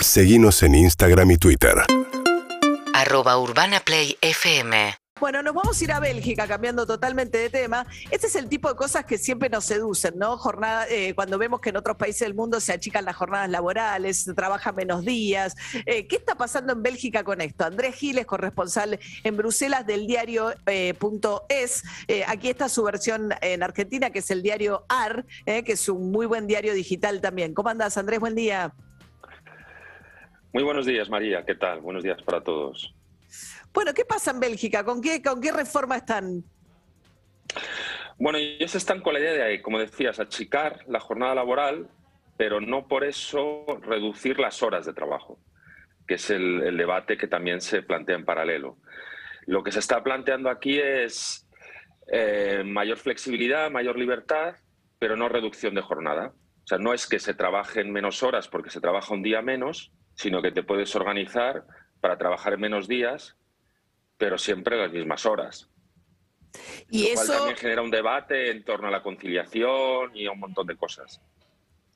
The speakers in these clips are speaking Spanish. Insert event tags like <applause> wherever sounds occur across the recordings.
Seguimos en Instagram y Twitter. Arroba Urbana Play FM. Bueno, nos vamos a ir a Bélgica, cambiando totalmente de tema. Este es el tipo de cosas que siempre nos seducen, ¿no? Jornada, eh, cuando vemos que en otros países del mundo se achican las jornadas laborales, se trabaja menos días. Eh, ¿Qué está pasando en Bélgica con esto? Andrés Giles, corresponsal en Bruselas del diario eh, .es. aquí está su versión en Argentina, que es el diario AR, que es un muy buen diario digital también. ¿Cómo andas, Andrés? Buen día. Muy buenos días, María. ¿Qué tal? Buenos días para todos. Bueno, ¿qué pasa en Bélgica? ¿Con qué, con qué reforma están? Bueno, ellos están con la idea de, como decías, achicar la jornada laboral, pero no por eso reducir las horas de trabajo, que es el, debate que también se plantea en paralelo. Lo que se está planteando aquí es eh, mayor flexibilidad, mayor libertad, pero no reducción de jornada. O sea, no es que se trabajen menos horas porque se trabaja un día menos, sino que te puedes organizar para trabajar en menos días pero siempre las mismas horas. Y eso también genera un debate en torno a la conciliación y a un montón de cosas.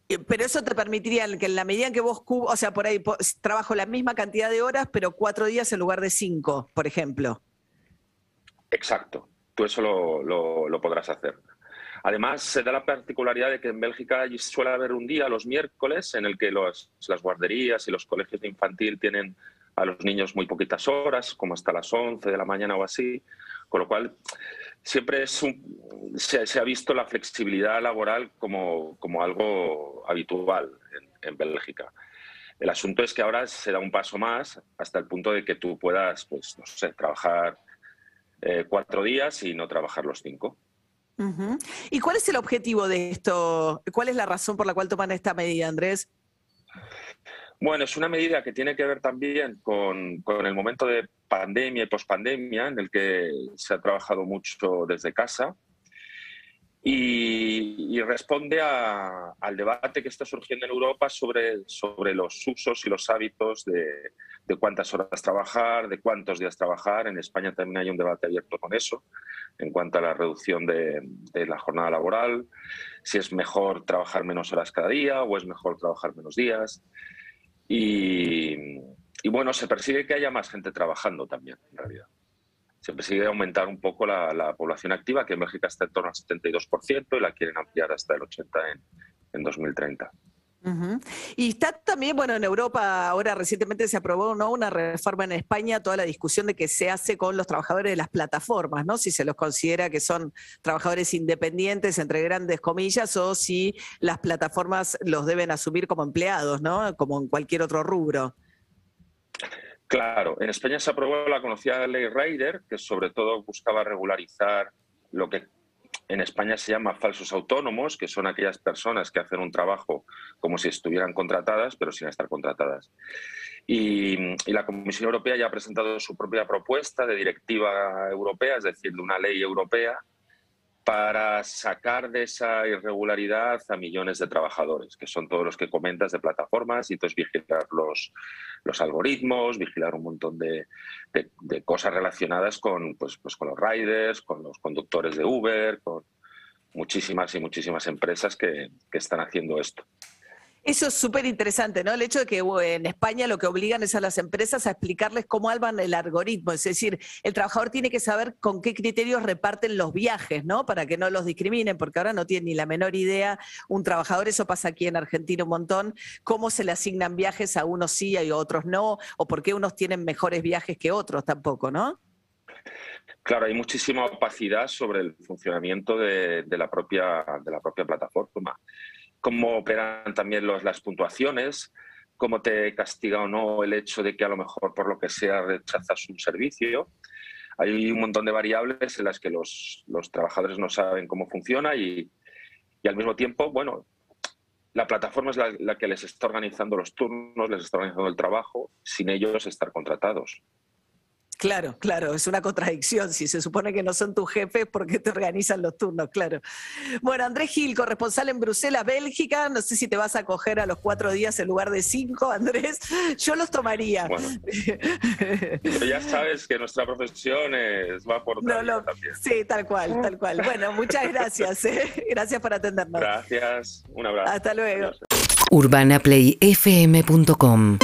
Pero eso te permitiría que en la medida en que vos, o sea, por ahí trabajo la misma cantidad de horas, pero cuatro días en lugar de cinco, por ejemplo. Exacto, tú eso lo, podrás hacer. Además, se da la particularidad de que en Bélgica suele haber un día, los miércoles, en el que las guarderías y los colegios de infantil tienen a los niños muy poquitas horas, como hasta las 11 de la mañana o así, con lo cual siempre se, ha visto la flexibilidad laboral como, como algo habitual en, Bélgica. El asunto es que ahora se da un paso más hasta el punto de que tú puedas, pues, no sé, trabajar eh, cuatro días y no trabajar los cinco. ¿Y cuál es el objetivo de esto? ¿Cuál es la razón por la cual toman esta medida, Andrés? Bueno, es una medida que tiene que ver también con, el momento de pandemia y pospandemia, en el que se ha trabajado mucho desde casa. Y, responde al debate que está surgiendo en Europa sobre, sobre los usos y los hábitos de, cuántas horas trabajar, de cuántos días trabajar. En España también hay un debate abierto con eso, en cuanto a la reducción de, de la jornada laboral, si es mejor trabajar menos horas cada día o es mejor trabajar menos días. Y, bueno, se persigue que haya más gente trabajando también, en realidad. Se persigue aumentar un poco la, población activa, que en México está en torno al 72%, y la quieren ampliar hasta el 80% en, en 2030. Y está también, bueno, en Europa ahora recientemente se aprobó ¿no? una reforma en España, toda la discusión de qué se hace con los trabajadores de las plataformas, ¿no? Si se los considera que son trabajadores independientes, entre grandes comillas, o si las plataformas los deben asumir como empleados, ¿no? Como en cualquier otro rubro. Claro, en España se aprobó la conocida ley Rider, que sobre todo buscaba regularizar lo que en España se llama falsos autónomos, que son aquellas personas que hacen un trabajo como si estuvieran contratadas, pero sin estar contratadas. Y, la Comisión Europea ya ha presentado su propia propuesta de directiva europea, es decir, de una ley europea, para sacar de esa irregularidad a millones de trabajadores, que son todos los que comentas de plataformas, y entonces vigilar los, los algoritmos, vigilar un montón de, cosas relacionadas con, pues, pues, con los riders, con los conductores de Uber, con muchísimas y muchísimas empresas que, que están haciendo esto. Eso es súper interesante, ¿no? El hecho de que en España lo que obligan es a las empresas a explicarles cómo alban el algoritmo. Es decir, el trabajador tiene que saber con qué criterios reparten los viajes, ¿no? Para que no los discriminen, porque ahora no tiene ni la menor idea un trabajador, eso pasa aquí en Argentina un montón, cómo se le asignan viajes a unos sí y a otros no, o por qué unos tienen mejores viajes que otros tampoco, ¿no? Claro, hay muchísima opacidad sobre el funcionamiento de, la, propia, plataforma cómo operan también las puntuaciones, cómo te castiga o no el hecho de que a lo mejor por lo que sea rechazas un servicio. Hay un montón de variables en las que los, los trabajadores no saben cómo funciona y, y, al mismo tiempo, bueno, la plataforma es la, la que les está organizando los turnos, les está organizando el trabajo, sin ellos estar contratados. Claro, claro, es una contradicción. Si se supone que no son tus jefes, ¿por qué te organizan los turnos? Claro. Bueno, Andrés Gil, corresponsal en Bruselas, Bélgica. No sé si te vas a coger a los cuatro días en lugar de cinco, Andrés. <laughs> Yo los tomaría. Bueno, <laughs> ya sabes que nuestra profesión es, va por no, no, también. Sí, tal cual, tal cual. Bueno, muchas gracias. ¿eh? <laughs> Gracias por atendernos. Gracias. Un abrazo. Hasta luego. UrbanaPlayFM.com